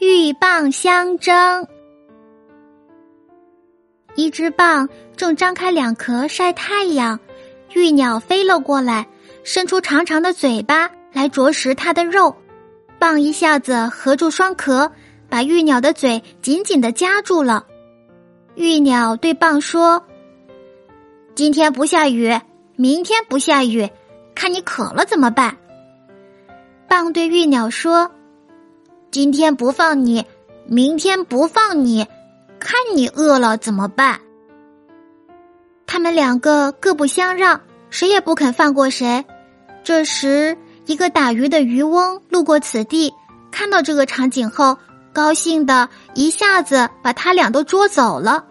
鹬蚌相争。一只蚌正张开两壳晒太阳，玉鸟飞了过来，伸出长长的嘴巴来啄食它的肉。蚌一下子合住双壳，把鹬鸟的嘴紧紧的夹住了。鹬鸟对蚌说：“今天不下雨，明天不下雨，看你渴了怎么办？”蚌对鹬鸟说：“今天不放你，明天不放你，看你饿了怎么办？”他们两个各不相让，谁也不肯放过谁。这时，一个打鱼的渔翁路过此地，看到这个场景后，高兴的一下子把他俩都捉走了。